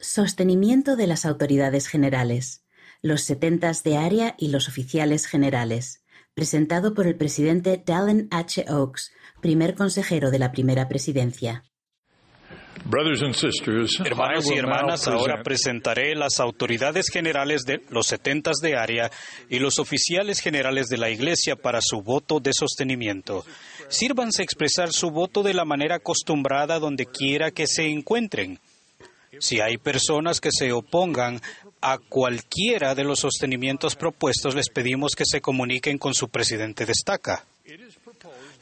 Sostenimiento de las autoridades generales, los setentas de área y los oficiales generales, presentado por el presidente Dallin H. Oaks, primer consejero de la primera presidencia. Hermanos y hermanas, ahora presentaré las autoridades generales de los setentas de área y los oficiales generales de la Iglesia para su voto de sostenimiento. Sírvanse expresar su voto de la manera acostumbrada donde quiera que se encuentren. Si hay personas que se opongan a cualquiera de los sostenimientos propuestos, les pedimos que se comuniquen con su presidente de estaca.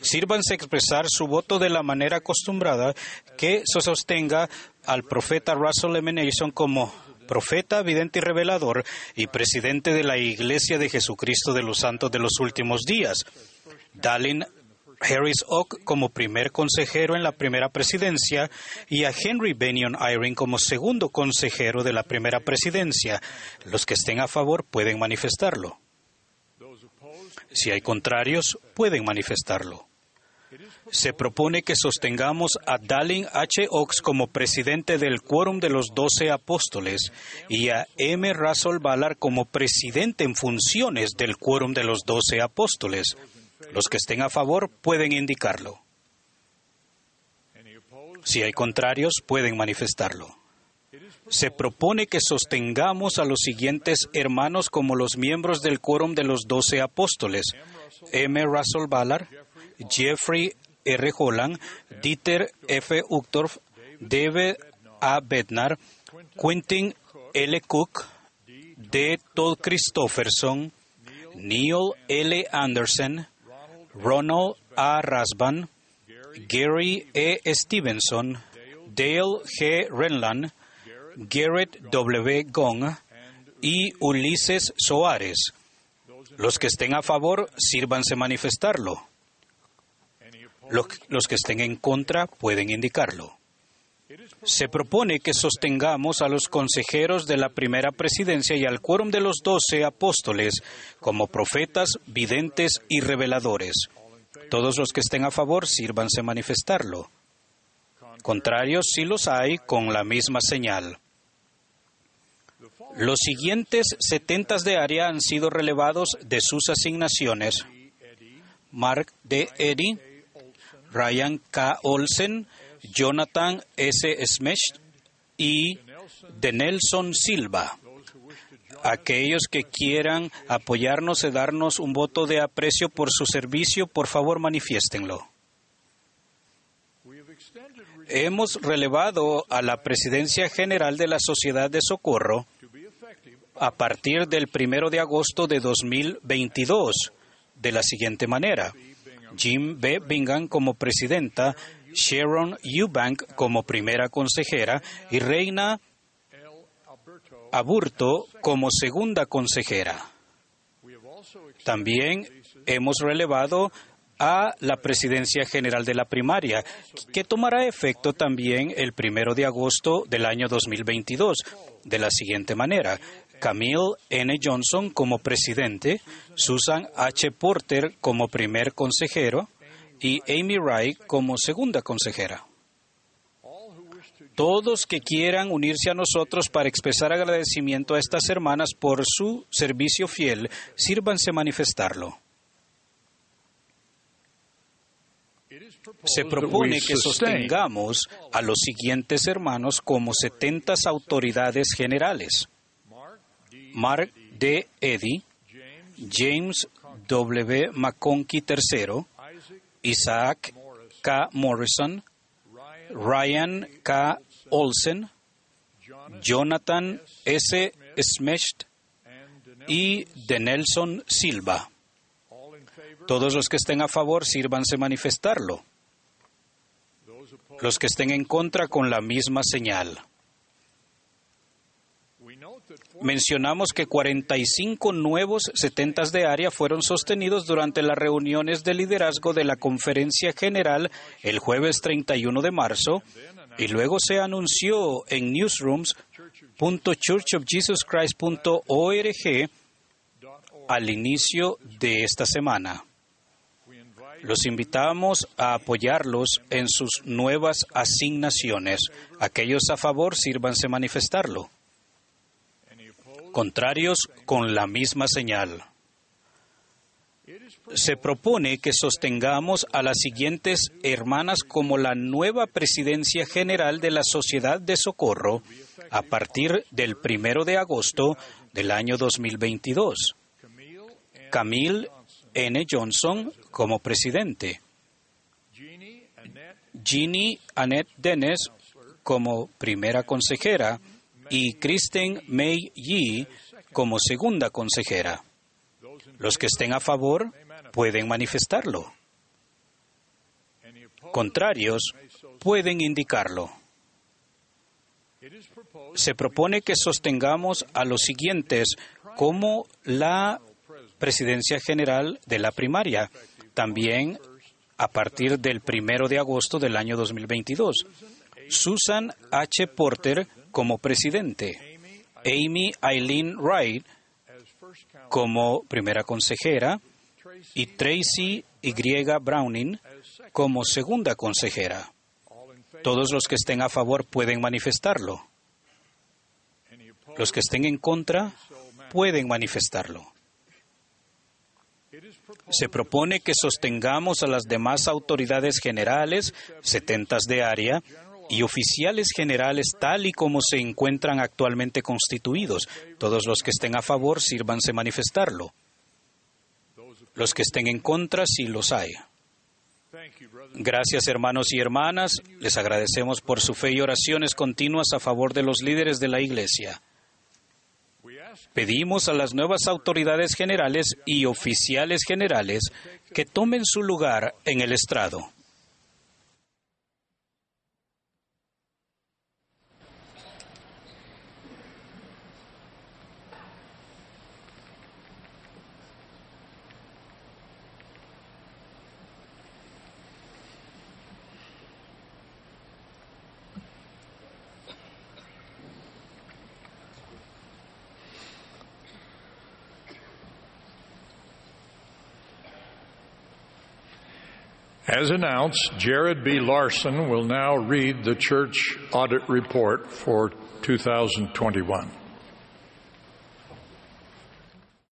Sírvanse expresar su voto de la manera acostumbrada que se sostenga al profeta Russell M. Nelson como profeta, vidente y revelador y presidente de la Iglesia de Jesucristo de los Santos de los Últimos Días. Dallin Harris Oak como primer consejero en la primera presidencia y a Henry Bennion Eyring como segundo consejero de la primera presidencia. Los que estén a favor pueden manifestarlo. Si hay contrarios, pueden manifestarlo. Se propone que sostengamos a Dallin H. Oaks como presidente del Quórum de los Doce Apóstoles y a M. Russell Ballard como presidente en funciones del Quórum de los Doce Apóstoles. Los que estén a favor pueden indicarlo. Si hay contrarios, pueden manifestarlo. Se propone que sostengamos a los siguientes hermanos como los miembros del quórum de los doce apóstoles. M. Russell Ballard, Jeffrey R. Holland, Dieter F. Uchtdorf, David A. Bednar, Quentin L. Cook, D. Todd Christofferson, Neil L. Anderson, Ronald A. Rasban, Gary E. Stevenson, Dale G. Renland, Garrett W. Gong y Ulises Soares. Los que estén a favor, sírvanse manifestarlo. Los que estén en contra pueden indicarlo. Se propone que sostengamos a los consejeros de la primera presidencia y al quórum de los doce apóstoles como profetas, videntes y reveladores. Todos los que estén a favor, sírvanse manifestarlo. Contrarios, si los hay, con la misma señal. Los siguientes setentas de área han sido relevados de sus asignaciones. Mark D. Eddy, Ryan K. Olsen, Jonathan S. Smesh y de Nelson Silva. Aquellos que quieran apoyarnos y darnos un voto de aprecio por su servicio, por favor manifiéstenlo. Hemos relevado a la Presidencia General de la Sociedad de Socorro a partir del primero de agosto de 2022 de la siguiente manera. Jim B. Bingham como presidenta, Sharon Eubank como primera consejera y Reina Aburto como segunda consejera. También hemos relevado a la presidencia general de la primaria, que tomará efecto también el primero de agosto del año 2022, de la siguiente manera. Camille N. Johnson como presidente, Susan H. Porter como primer consejero y Amy Wright como segunda consejera. Todos que quieran unirse a nosotros para expresar agradecimiento a estas hermanas por su servicio fiel, sírvanse manifestarlo. Se propone que sostengamos a los siguientes hermanos como setentas autoridades generales. Mark D. Eddy, James W. McConkie III, Isaac K. Morrison, Ryan K. Olsen, Jonathan S. Smecht y de Nelson Silva. Todos los que estén a favor, sírvanse manifestarlo. Los que estén en contra, con la misma señal. Mencionamos que 45 nuevos setentas de área fueron sostenidos durante las reuniones de liderazgo de la Conferencia General el jueves 31 de marzo y luego se anunció en newsrooms.churchofjesuschrist.org al inicio de esta semana. Los invitamos a apoyarlos en sus nuevas asignaciones. Aquellos a favor, sírvanse manifestarlo. Contrarios, con la misma señal. Se propone que sostengamos a las siguientes hermanas como la nueva presidencia general de la Sociedad de Socorro a partir del primero de agosto del año 2022. Camille N. Johnson como presidente. Jeannie Annette Dennis como primera consejera y Kristen May Yee como segunda consejera. Los que estén a favor pueden manifestarlo. Contrarios pueden indicarlo. Se propone que sostengamos a los siguientes como la presidencia general de la primaria, también a partir del primero de agosto del año 2022. Susan H. Porter como presidente, Amy Eileen Wright como primera consejera y Tracy Y. Browning como segunda consejera. Todos los que estén a favor pueden manifestarlo. Los que estén en contra pueden manifestarlo. Se propone que sostengamos a las demás autoridades generales, setentas de área, y oficiales generales tal y como se encuentran actualmente constituidos. Todos los que estén a favor, sírvanse manifestarlo. Los que estén en contra, si los hay. Gracias hermanos y hermanas. Les agradecemos por su fe y oraciones continuas a favor de los líderes de la Iglesia. Pedimos a las nuevas autoridades generales y oficiales generales que tomen su lugar en el estrado. As announced, Jared B. Larson will now read the church audit report for 2021.